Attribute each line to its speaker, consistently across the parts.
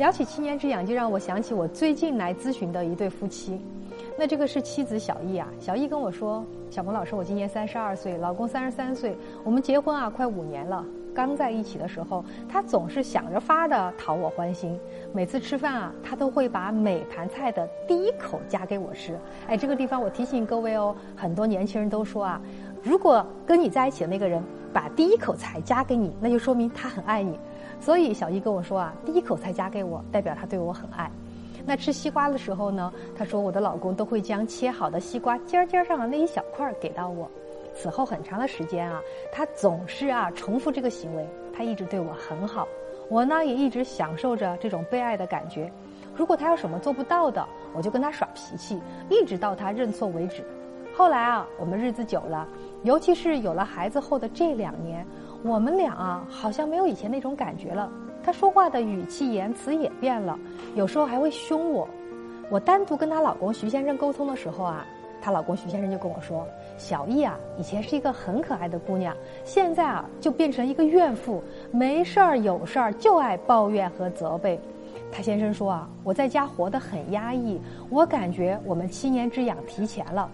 Speaker 1: 聊起七年之痒，就让我想起我最近来咨询的一对夫妻。那这个是妻子小易啊，小易跟我说：“小鹏老师，我今年三十二岁，老公三十三岁，我们结婚啊快五年了。刚在一起的时候，他总是想着法的讨我欢心，每次吃饭啊，他都会把每盘菜的第一口夹给我吃。哎，这个地方我提醒各位哦，很多年轻人都说啊，如果跟你在一起的那个人把第一口菜夹给你，那就说明他很爱你。所以小易跟我说啊，第一口菜夹给我，代表他对我很爱。”那吃西瓜的时候呢，他说我的老公都会将切好的西瓜尖尖上的那一小块给到我。此后很长的时间啊，他总是啊重复这个行为，他一直对我很好。我呢也一直享受着这种被爱的感觉。如果他有什么做不到的，我就跟他耍脾气，一直到他认错为止。后来啊，我们日子久了，尤其是有了孩子后的这两年，我们俩啊好像没有以前那种感觉了。她说话的语气言辞也变了，有时候还会凶我。我单独跟她老公徐先生沟通的时候啊，她老公徐先生就跟我说：“小易啊，以前是一个很可爱的姑娘，现在啊就变成一个怨妇，没事儿有事儿就爱抱怨和责备。”他先生说啊：“我在家活得很压抑，我感觉我们七年之痒提前了。”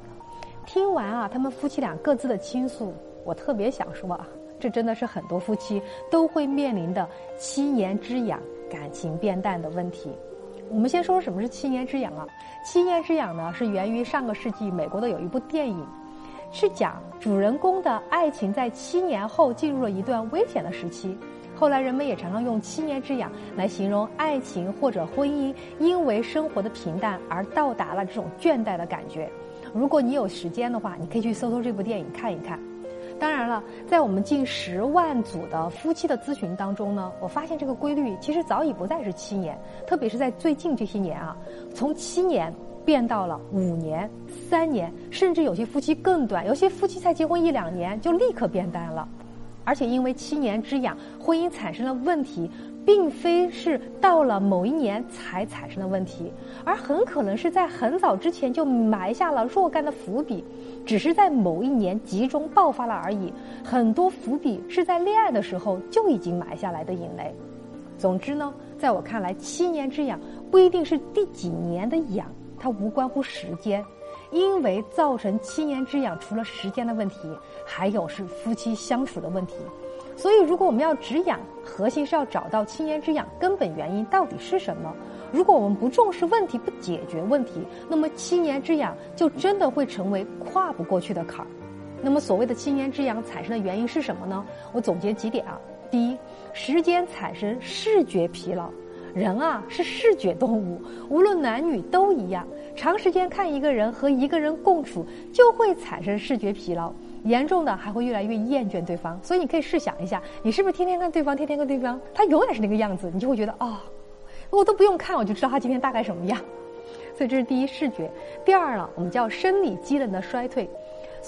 Speaker 1: 听完啊，他们夫妻俩各自的倾诉，我特别想说啊。这真的是很多夫妻都会面临的七年之痒、感情变淡的问题。我们先说说什么是七年之痒啊？七年之痒呢，是源于上个世纪美国的有一部电影，是讲主人公的爱情在七年后进入了一段危险的时期。后来人们也常常用七年之痒来形容爱情或者婚姻因为生活的平淡而到达了这种倦怠的感觉。如果你有时间的话，你可以去搜搜这部电影看一看。当然了，在我们近十万组的夫妻的咨询当中呢，我发现这个规律其实早已不再是七年，特别是在最近这些年啊，从七年变到了五年、三年，甚至有些夫妻更短，有些夫妻才结婚一两年就立刻变淡了，而且因为七年之痒，婚姻产生了问题。并非是到了某一年才产生的问题，而很可能是在很早之前就埋下了若干的伏笔，只是在某一年集中爆发了而已。很多伏笔是在恋爱的时候就已经埋下来的引雷。总之呢，在我看来，七年之痒不一定是第几年的痒，它无关乎时间，因为造成七年之痒除了时间的问题，还有是夫妻相处的问题。所以，如果我们要止痒，核心是要找到七年之痒根本原因到底是什么。如果我们不重视问题，不解决问题，那么七年之痒就真的会成为跨不过去的坎儿。那么，所谓的七年之痒产生的原因是什么呢？我总结几点啊。第一，时间产生视觉疲劳。人啊是视觉动物，无论男女都一样。长时间看一个人和一个人共处，就会产生视觉疲劳。严重的还会越来越厌倦对方，所以你可以试想一下，你是不是天天看对方，天天看对方，他永远是那个样子，你就会觉得啊，我都不用看，我就知道他今天大概什么样。所以这是第一视觉。第二呢，我们叫生理机能的衰退。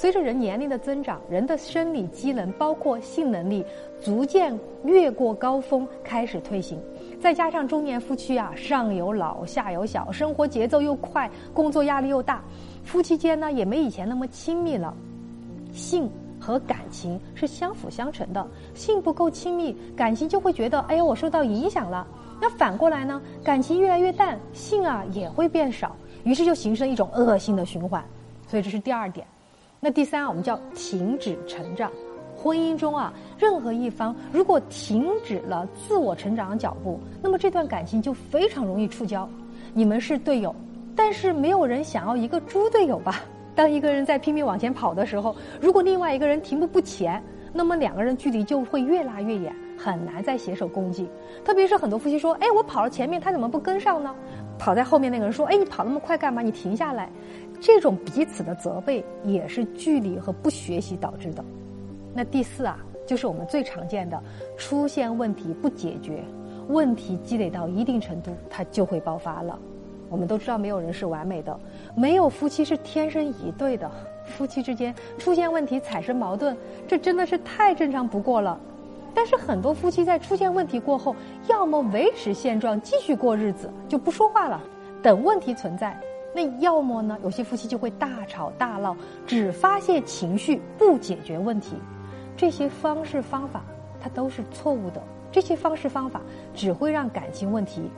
Speaker 1: 随着人年龄的增长，人的生理机能包括性能力逐渐越过高峰，开始退行。再加上中年夫妻啊，上有老下有小，生活节奏又快，工作压力又大，夫妻间呢也没以前那么亲密了。性和感情是相辅相成的，性不够亲密，感情就会觉得，哎呀，我受到影响了。那反过来呢，感情越来越淡，性啊也会变少，于是就形成一种恶性的循环。所以这是第二点。那第三，我们叫停止成长。婚姻中啊，任何一方如果停止了自我成长的脚步，那么这段感情就非常容易触礁。你们是队友，但是没有人想要一个猪队友吧？当一个人在拼命往前跑的时候，如果另外一个人停步不前，那么两个人距离就会越拉越远，很难再携手共进。特别是很多夫妻说：“哎，我跑了前面，他怎么不跟上呢？”跑在后面那个人说：“哎，你跑那么快干嘛？你停下来。”这种彼此的责备也是距离和不学习导致的。那第四啊，就是我们最常见的，出现问题不解决，问题积累到一定程度，它就会爆发了。我们都知道，没有人是完美的，没有夫妻是天生一对的。夫妻之间出现问题、产生矛盾，这真的是太正常不过了。但是很多夫妻在出现问题过后，要么维持现状继续过日子，就不说话了，等问题存在；那要么呢，有些夫妻就会大吵大闹，只发泄情绪，不解决问题。这些方式方法，它都是错误的。这些方式方法只会让感情问题